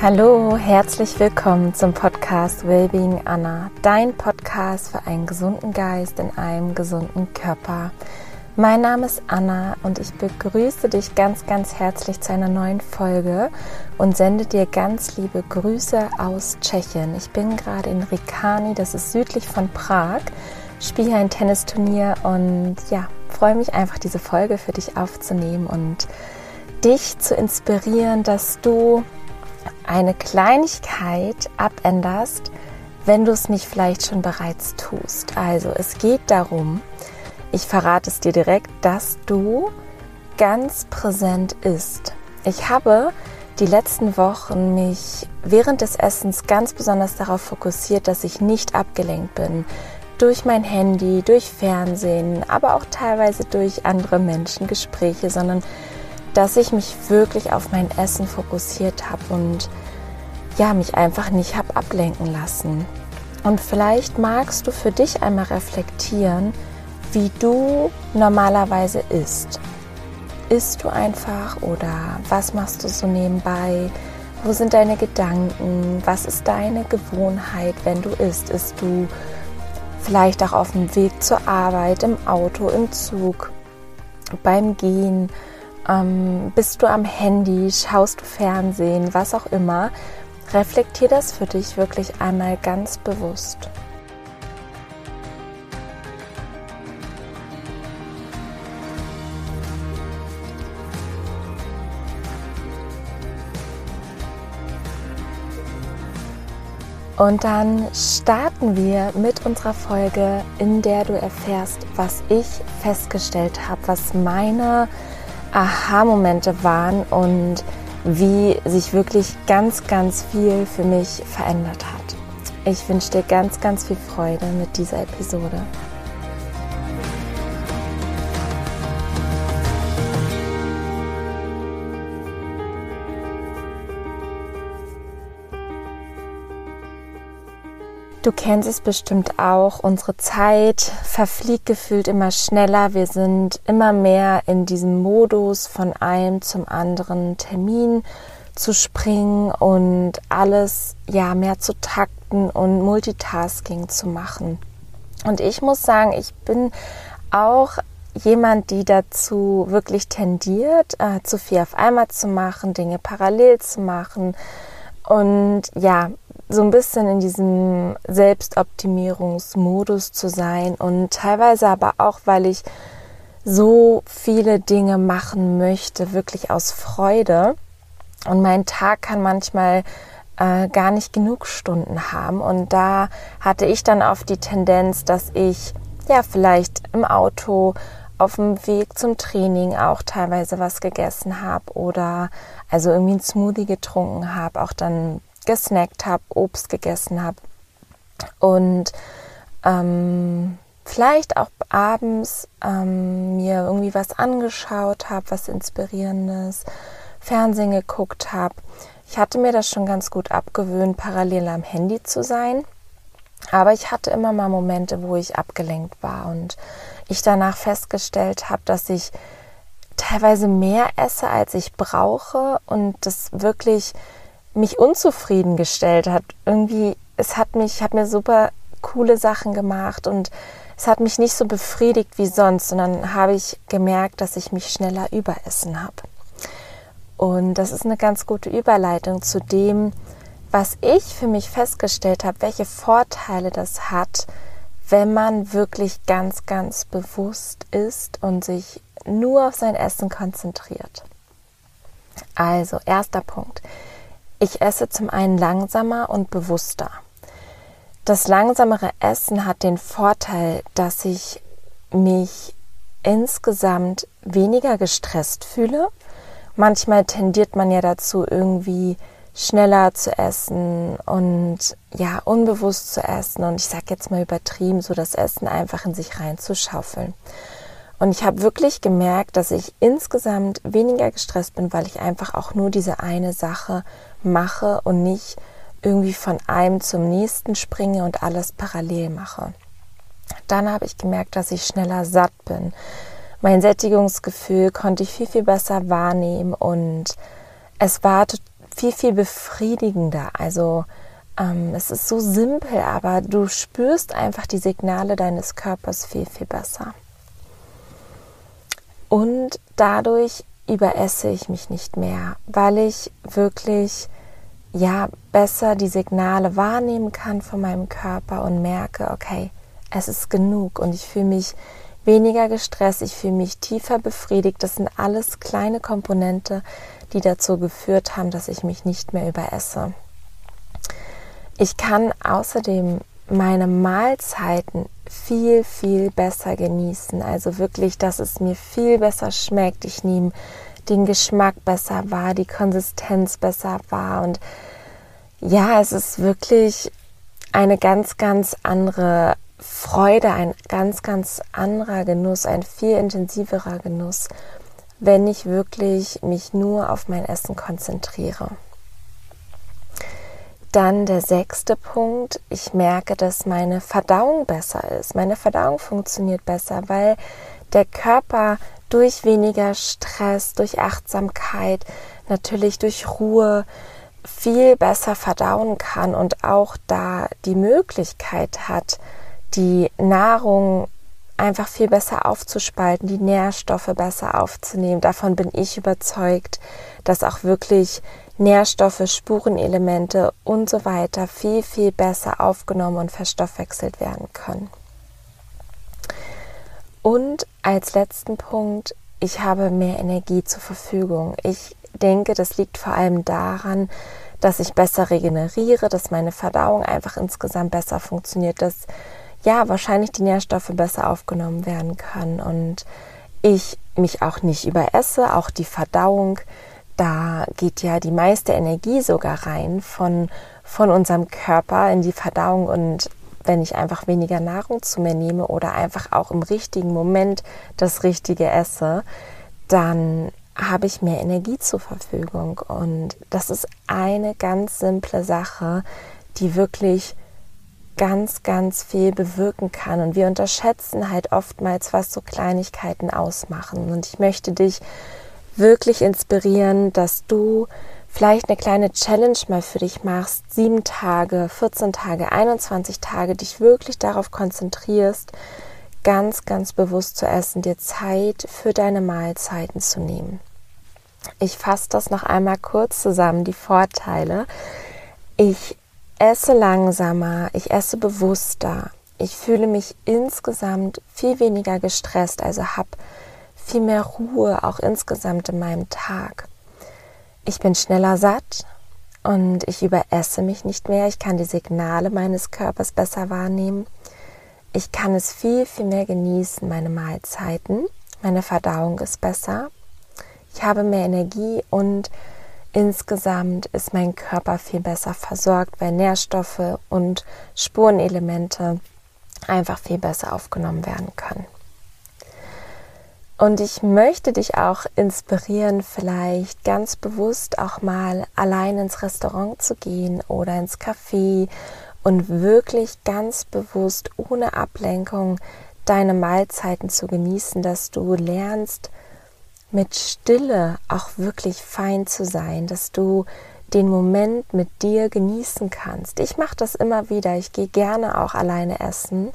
Hallo, herzlich willkommen zum Podcast Wellbeing Anna, dein Podcast für einen gesunden Geist in einem gesunden Körper. Mein Name ist Anna und ich begrüße dich ganz, ganz herzlich zu einer neuen Folge und sende dir ganz liebe Grüße aus Tschechien. Ich bin gerade in Rikani, das ist südlich von Prag, spiele ein Tennisturnier und ja, freue mich einfach, diese Folge für dich aufzunehmen und dich zu inspirieren, dass du eine Kleinigkeit abänderst, wenn du es nicht vielleicht schon bereits tust. Also es geht darum, ich verrate es dir direkt, dass du ganz präsent isst. Ich habe die letzten Wochen mich während des Essens ganz besonders darauf fokussiert, dass ich nicht abgelenkt bin durch mein Handy, durch Fernsehen, aber auch teilweise durch andere Menschen, Gespräche, sondern dass ich mich wirklich auf mein Essen fokussiert habe und ja, mich einfach nicht habe ablenken lassen. Und vielleicht magst du für dich einmal reflektieren, wie du normalerweise isst. Isst du einfach oder was machst du so nebenbei? Wo sind deine Gedanken? Was ist deine Gewohnheit, wenn du isst? Isst du vielleicht auch auf dem Weg zur Arbeit, im Auto, im Zug, beim Gehen? Ähm, bist du am Handy? Schaust du Fernsehen? Was auch immer. Reflektier das für dich wirklich einmal ganz bewusst. Und dann starten wir mit unserer Folge, in der du erfährst, was ich festgestellt habe, was meine Aha-Momente waren und wie sich wirklich ganz, ganz viel für mich verändert hat. Ich wünsche dir ganz, ganz viel Freude mit dieser Episode. Du kennst es bestimmt auch. Unsere Zeit verfliegt gefühlt immer schneller. Wir sind immer mehr in diesem Modus, von einem zum anderen Termin zu springen und alles ja mehr zu takten und Multitasking zu machen. Und ich muss sagen, ich bin auch jemand, die dazu wirklich tendiert, äh, zu viel auf einmal zu machen, Dinge parallel zu machen. Und ja, so ein bisschen in diesem Selbstoptimierungsmodus zu sein und teilweise aber auch, weil ich so viele Dinge machen möchte, wirklich aus Freude. Und mein Tag kann manchmal äh, gar nicht genug Stunden haben. Und da hatte ich dann oft die Tendenz, dass ich ja vielleicht im Auto auf dem Weg zum Training auch teilweise was gegessen habe oder also irgendwie ein Smoothie getrunken habe, auch dann gesnackt habe, Obst gegessen habe und ähm, vielleicht auch abends ähm, mir irgendwie was angeschaut habe, was inspirierendes, Fernsehen geguckt habe. Ich hatte mir das schon ganz gut abgewöhnt, parallel am Handy zu sein. Aber ich hatte immer mal Momente, wo ich abgelenkt war und ich danach festgestellt habe, dass ich teilweise mehr esse, als ich brauche und das wirklich mich unzufrieden gestellt hat. Irgendwie, es hat mich, ich habe mir super coole Sachen gemacht und es hat mich nicht so befriedigt wie sonst, sondern habe ich gemerkt, dass ich mich schneller überessen habe. Und das ist eine ganz gute Überleitung zu dem, was ich für mich festgestellt habe, welche Vorteile das hat, wenn man wirklich ganz, ganz bewusst ist und sich nur auf sein Essen konzentriert. Also, erster Punkt. Ich esse zum einen langsamer und bewusster. Das langsamere Essen hat den Vorteil, dass ich mich insgesamt weniger gestresst fühle. Manchmal tendiert man ja dazu, irgendwie schneller zu essen und ja, unbewusst zu essen und ich sage jetzt mal übertrieben, so das Essen einfach in sich reinzuschaufeln. Und ich habe wirklich gemerkt, dass ich insgesamt weniger gestresst bin, weil ich einfach auch nur diese eine Sache mache und nicht irgendwie von einem zum nächsten springe und alles parallel mache. Dann habe ich gemerkt, dass ich schneller satt bin. Mein Sättigungsgefühl konnte ich viel, viel besser wahrnehmen und es war viel, viel befriedigender. Also ähm, es ist so simpel, aber du spürst einfach die Signale deines Körpers viel, viel besser. Und dadurch überesse ich mich nicht mehr, weil ich wirklich ja besser die Signale wahrnehmen kann von meinem Körper und merke, okay, es ist genug und ich fühle mich weniger gestresst, ich fühle mich tiefer befriedigt. Das sind alles kleine Komponente, die dazu geführt haben, dass ich mich nicht mehr überesse. Ich kann außerdem meine Mahlzeiten viel, viel besser genießen. Also wirklich, dass es mir viel besser schmeckt. Ich nehme den Geschmack besser wahr, die Konsistenz besser wahr. Und ja, es ist wirklich eine ganz, ganz andere Freude, ein ganz, ganz anderer Genuss, ein viel intensiverer Genuss, wenn ich wirklich mich nur auf mein Essen konzentriere. Dann der sechste Punkt. Ich merke, dass meine Verdauung besser ist. Meine Verdauung funktioniert besser, weil der Körper durch weniger Stress, durch Achtsamkeit, natürlich durch Ruhe viel besser verdauen kann und auch da die Möglichkeit hat, die Nahrung einfach viel besser aufzuspalten, die Nährstoffe besser aufzunehmen. Davon bin ich überzeugt, dass auch wirklich Nährstoffe, Spurenelemente und so weiter viel, viel besser aufgenommen und verstoffwechselt werden können. Und als letzten Punkt, ich habe mehr Energie zur Verfügung. Ich denke, das liegt vor allem daran, dass ich besser regeneriere, dass meine Verdauung einfach insgesamt besser funktioniert, dass ja wahrscheinlich die Nährstoffe besser aufgenommen werden können und ich mich auch nicht überesse, auch die Verdauung, da geht ja die meiste Energie sogar rein von, von unserem Körper in die Verdauung und wenn ich einfach weniger Nahrung zu mir nehme oder einfach auch im richtigen Moment das Richtige esse, dann habe ich mehr Energie zur Verfügung. Und das ist eine ganz simple Sache, die wirklich ganz, ganz viel bewirken kann. Und wir unterschätzen halt oftmals, was so Kleinigkeiten ausmachen. Und ich möchte dich wirklich inspirieren, dass du vielleicht eine kleine Challenge mal für dich machst, sieben Tage, 14 Tage, 21 Tage, dich wirklich darauf konzentrierst, ganz, ganz bewusst zu essen, dir Zeit für deine Mahlzeiten zu nehmen. Ich fasse das noch einmal kurz zusammen, die Vorteile. Ich esse langsamer, ich esse bewusster, ich fühle mich insgesamt viel weniger gestresst, also habe viel mehr Ruhe auch insgesamt in meinem Tag. Ich bin schneller satt und ich überesse mich nicht mehr. Ich kann die Signale meines Körpers besser wahrnehmen. Ich kann es viel, viel mehr genießen, meine Mahlzeiten. Meine Verdauung ist besser. Ich habe mehr Energie und insgesamt ist mein Körper viel besser versorgt, weil Nährstoffe und Spurenelemente einfach viel besser aufgenommen werden können. Und ich möchte dich auch inspirieren, vielleicht ganz bewusst auch mal allein ins Restaurant zu gehen oder ins Café und wirklich ganz bewusst ohne Ablenkung deine Mahlzeiten zu genießen, dass du lernst, mit Stille auch wirklich fein zu sein, dass du den Moment mit dir genießen kannst. Ich mache das immer wieder. Ich gehe gerne auch alleine essen,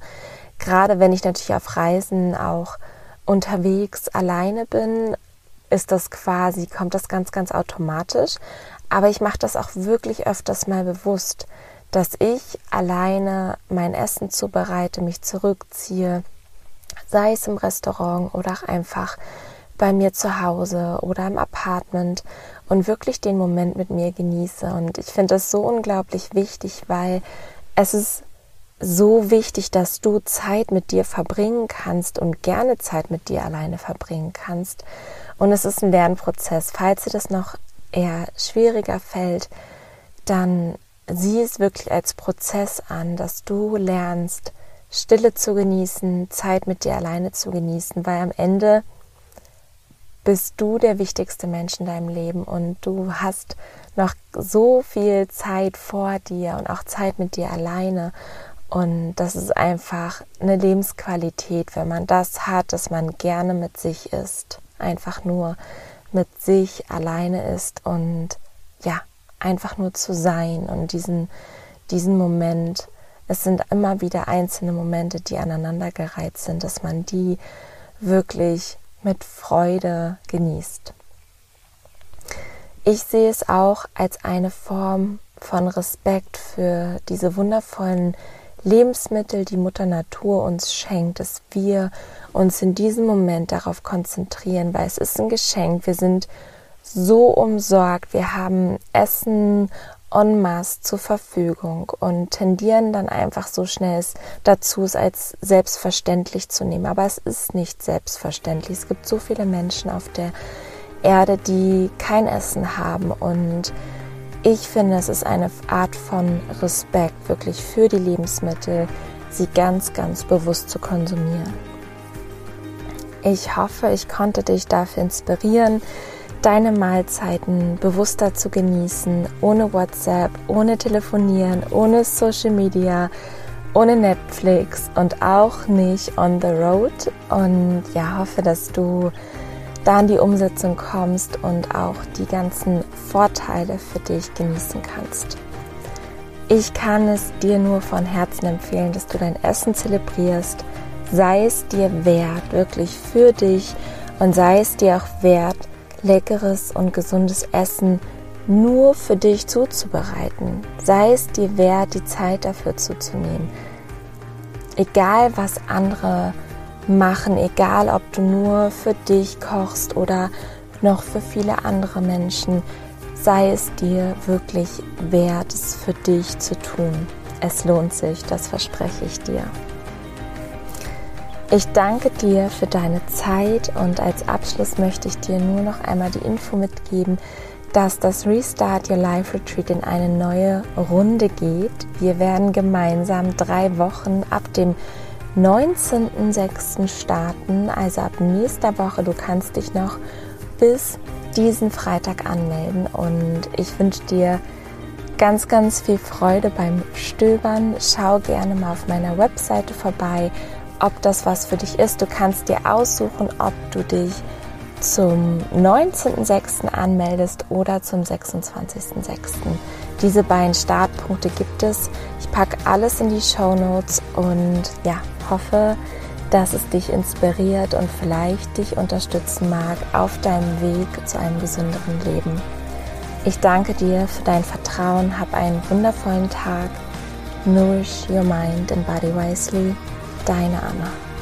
gerade wenn ich natürlich auf Reisen auch unterwegs alleine bin, ist das quasi, kommt das ganz, ganz automatisch. Aber ich mache das auch wirklich öfters mal bewusst, dass ich alleine mein Essen zubereite, mich zurückziehe, sei es im Restaurant oder auch einfach bei mir zu Hause oder im Apartment und wirklich den Moment mit mir genieße. Und ich finde das so unglaublich wichtig, weil es ist so wichtig, dass du Zeit mit dir verbringen kannst und gerne Zeit mit dir alleine verbringen kannst. Und es ist ein Lernprozess. Falls dir das noch eher schwieriger fällt, dann sieh es wirklich als Prozess an, dass du lernst, Stille zu genießen, Zeit mit dir alleine zu genießen, weil am Ende bist du der wichtigste Mensch in deinem Leben und du hast noch so viel Zeit vor dir und auch Zeit mit dir alleine. Und das ist einfach eine Lebensqualität, wenn man das hat, dass man gerne mit sich ist, einfach nur mit sich alleine ist und ja, einfach nur zu sein und diesen, diesen Moment. Es sind immer wieder einzelne Momente, die aneinandergereiht sind, dass man die wirklich mit Freude genießt. Ich sehe es auch als eine Form von Respekt für diese wundervollen Lebensmittel, die Mutter Natur uns schenkt, dass wir uns in diesem Moment darauf konzentrieren, weil es ist ein Geschenk. Wir sind so umsorgt, wir haben Essen en masse zur Verfügung und tendieren dann einfach so schnell dazu, es als selbstverständlich zu nehmen. Aber es ist nicht selbstverständlich. Es gibt so viele Menschen auf der Erde, die kein Essen haben und ich finde, es ist eine Art von Respekt wirklich für die Lebensmittel, sie ganz, ganz bewusst zu konsumieren. Ich hoffe, ich konnte dich dafür inspirieren, deine Mahlzeiten bewusster zu genießen, ohne WhatsApp, ohne Telefonieren, ohne Social Media, ohne Netflix und auch nicht on the road. Und ja, hoffe, dass du da in die Umsetzung kommst und auch die ganzen Vorteile für dich genießen kannst. Ich kann es dir nur von Herzen empfehlen, dass du dein Essen zelebrierst, sei es dir wert, wirklich für dich und sei es dir auch wert, leckeres und gesundes Essen nur für dich zuzubereiten. Sei es dir wert, die Zeit dafür zuzunehmen. Egal was andere machen, egal ob du nur für dich kochst oder noch für viele andere Menschen, sei es dir wirklich wert, es für dich zu tun. Es lohnt sich, das verspreche ich dir. Ich danke dir für deine Zeit und als Abschluss möchte ich dir nur noch einmal die Info mitgeben, dass das Restart Your Life Retreat in eine neue Runde geht. Wir werden gemeinsam drei Wochen ab dem 19.06. starten, also ab nächster Woche. Du kannst dich noch bis diesen Freitag anmelden und ich wünsche dir ganz, ganz viel Freude beim Stöbern. Schau gerne mal auf meiner Webseite vorbei, ob das was für dich ist. Du kannst dir aussuchen, ob du dich zum 19.06. anmeldest oder zum 26.06. Diese beiden Startpunkte gibt es. Ich packe alles in die Show Notes und ja, hoffe, dass es dich inspiriert und vielleicht dich unterstützen mag auf deinem Weg zu einem gesünderen Leben. Ich danke dir für dein Vertrauen, hab einen wundervollen Tag. Nourish your mind and body wisely. Deine Anna.